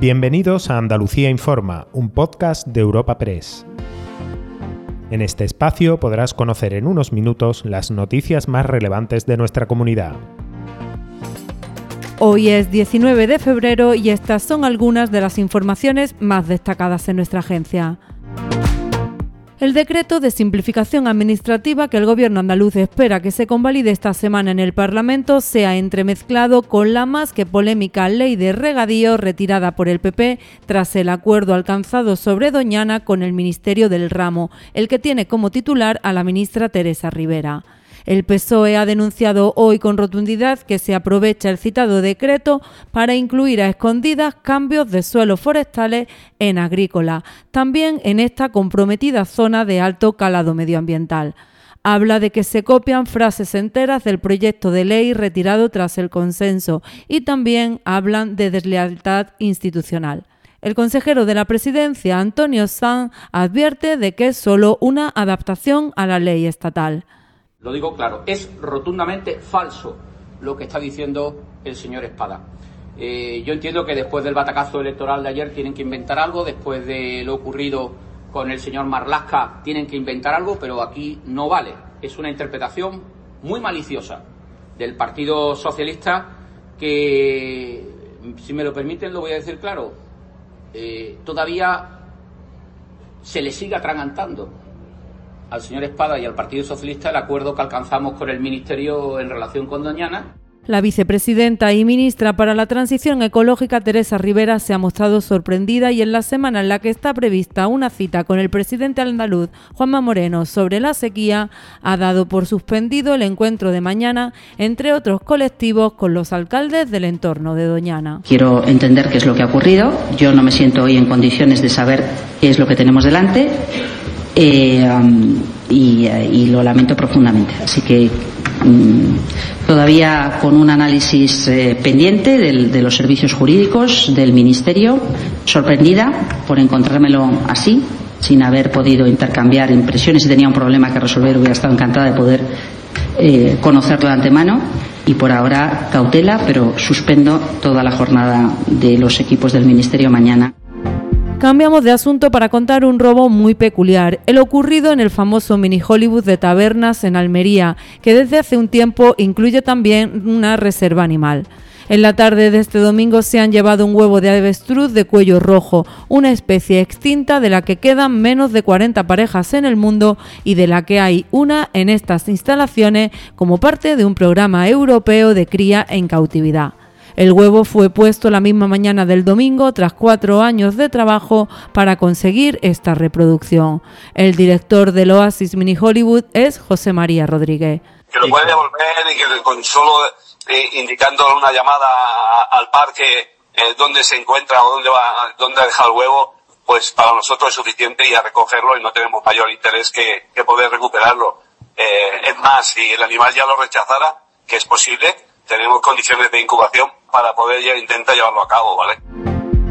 Bienvenidos a Andalucía Informa, un podcast de Europa Press. En este espacio podrás conocer en unos minutos las noticias más relevantes de nuestra comunidad. Hoy es 19 de febrero y estas son algunas de las informaciones más destacadas en nuestra agencia. El decreto de simplificación administrativa que el Gobierno andaluz espera que se convalide esta semana en el Parlamento se ha entremezclado con la más que polémica ley de regadío retirada por el PP tras el acuerdo alcanzado sobre Doñana con el Ministerio del Ramo, el que tiene como titular a la ministra Teresa Rivera. El PSOE ha denunciado hoy con rotundidad que se aprovecha el citado decreto para incluir a escondidas cambios de suelos forestales en agrícola, también en esta comprometida zona de alto calado medioambiental. Habla de que se copian frases enteras del proyecto de ley retirado tras el consenso y también hablan de deslealtad institucional. El consejero de la presidencia, Antonio Sanz, advierte de que es solo una adaptación a la ley estatal. Lo digo claro, es rotundamente falso lo que está diciendo el señor Espada. Eh, yo entiendo que después del batacazo electoral de ayer tienen que inventar algo, después de lo ocurrido con el señor Marlasca tienen que inventar algo, pero aquí no vale. Es una interpretación muy maliciosa del Partido Socialista que, si me lo permiten, lo voy a decir claro, eh, todavía se le sigue atragantando al señor Espada y al Partido Socialista el acuerdo que alcanzamos con el Ministerio en relación con Doñana. La vicepresidenta y ministra para la Transición Ecológica, Teresa Rivera, se ha mostrado sorprendida y en la semana en la que está prevista una cita con el presidente andaluz, Juanma Moreno, sobre la sequía, ha dado por suspendido el encuentro de mañana, entre otros colectivos, con los alcaldes del entorno de Doñana. Quiero entender qué es lo que ha ocurrido. Yo no me siento hoy en condiciones de saber qué es lo que tenemos delante eh, y, lo lamento profundamente. Así que mm, todavía con un análisis eh, pendiente de los servicios jurídicos del Ministerio, sorprendida por encontrármelo así, sin haber podido intercambiar impresiones. Si tenía un problema que resolver, hubiera estado encantada de poder eh, conocerlo de antemano. Y por ahora cautela, pero suspendo toda la jornada de los equipos del Ministerio mañana. Cambiamos de asunto para contar un robo muy peculiar, el ocurrido en el famoso mini Hollywood de tabernas en Almería, que desde hace un tiempo incluye también una reserva animal. En la tarde de este domingo se han llevado un huevo de avestruz de cuello rojo, una especie extinta de la que quedan menos de 40 parejas en el mundo y de la que hay una en estas instalaciones como parte de un programa europeo de cría en cautividad. El huevo fue puesto la misma mañana del domingo tras cuatro años de trabajo para conseguir esta reproducción. El director del Oasis Mini Hollywood es José María Rodríguez. Que lo puede devolver y que con solo eh, indicando una llamada al parque eh, dónde se encuentra o dónde va, dónde ha dejado el huevo, pues para nosotros es suficiente y a recogerlo y no tenemos mayor interés que, poder recuperarlo. Eh, es más, si el animal ya lo rechazara, que es posible, tenemos condiciones de incubación para poder ya intentar llevarlo a cabo.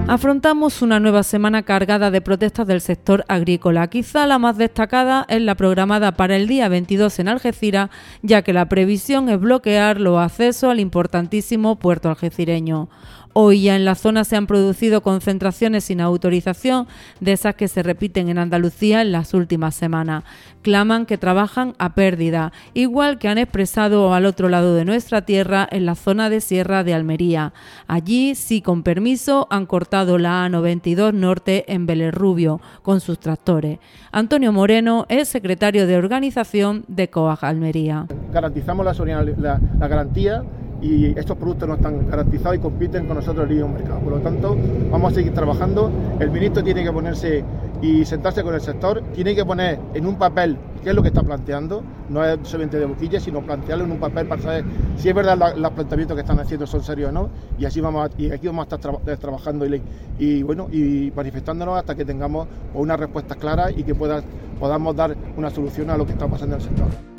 Afrontamos una nueva semana cargada de protestas del sector agrícola. Quizá la más destacada es la programada para el día 22 en Algeciras, ya que la previsión es bloquear los accesos al importantísimo puerto algecireño. Hoy ya en la zona se han producido concentraciones sin autorización, de esas que se repiten en Andalucía en las últimas semanas. Claman que trabajan a pérdida, igual que han expresado al otro lado de nuestra tierra en la zona de Sierra de Almería. Allí, sí con permiso, han cortado la A92 Norte en Belerrubio con sus tractores. Antonio Moreno es secretario de organización de COAG Almería. Garantizamos la, garantía y estos productos no están garantizados y compiten con nosotros en el mercado. Por lo tanto, vamos a seguir trabajando. El ministro tiene que ponerse y sentarse con el sector, tiene que poner en un papel qué es lo que está planteando, no es solamente de boquilla, sino plantearlo en un papel para saber si es verdad los planteamientos que están haciendo son serios o no, y así vamos y aquí vamos a estar trabajando y, bueno y manifestándonos hasta que tengamos una respuesta clara y que podamos dar una solución a lo que está pasando en el sector.